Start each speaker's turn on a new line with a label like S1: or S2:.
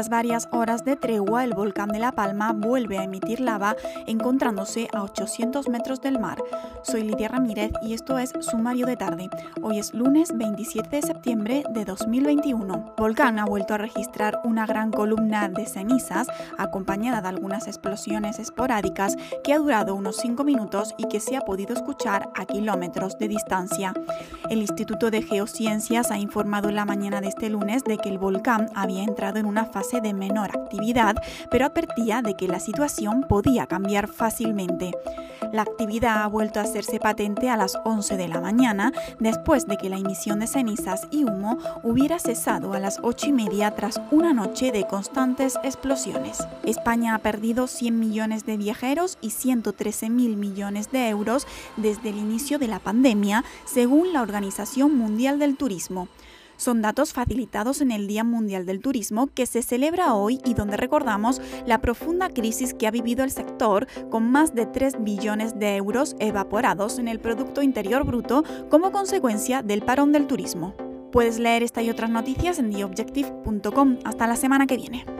S1: Tras varias horas de tregua, el volcán de La Palma vuelve a emitir lava, encontrándose a 800 metros del mar. Soy Lidia Ramírez y esto es Sumario de Tarde. Hoy es lunes 27 de septiembre de 2021. Volcán ha vuelto a registrar una gran columna de cenizas, acompañada de algunas explosiones esporádicas, que ha durado unos 5 minutos y que se ha podido escuchar a kilómetros de distancia. El Instituto de Geociencias ha informado la mañana de este lunes de que el volcán había entrado en una fase de menor actividad, pero advertía de que la situación podía cambiar fácilmente. La actividad ha vuelto a hacerse patente a las 11 de la mañana, después de que la emisión de cenizas y humo hubiera cesado a las 8 y media tras una noche de constantes explosiones. España ha perdido 100 millones de viajeros y 113 mil millones de euros desde el inicio de la pandemia, según la Organización Mundial del Turismo. Son datos facilitados en el Día Mundial del Turismo que se celebra hoy y donde recordamos la profunda crisis que ha vivido el sector con más de 3 billones de euros evaporados en el Producto Interior Bruto como consecuencia del parón del turismo. Puedes leer esta y otras noticias en theobjective.com. Hasta la semana que viene.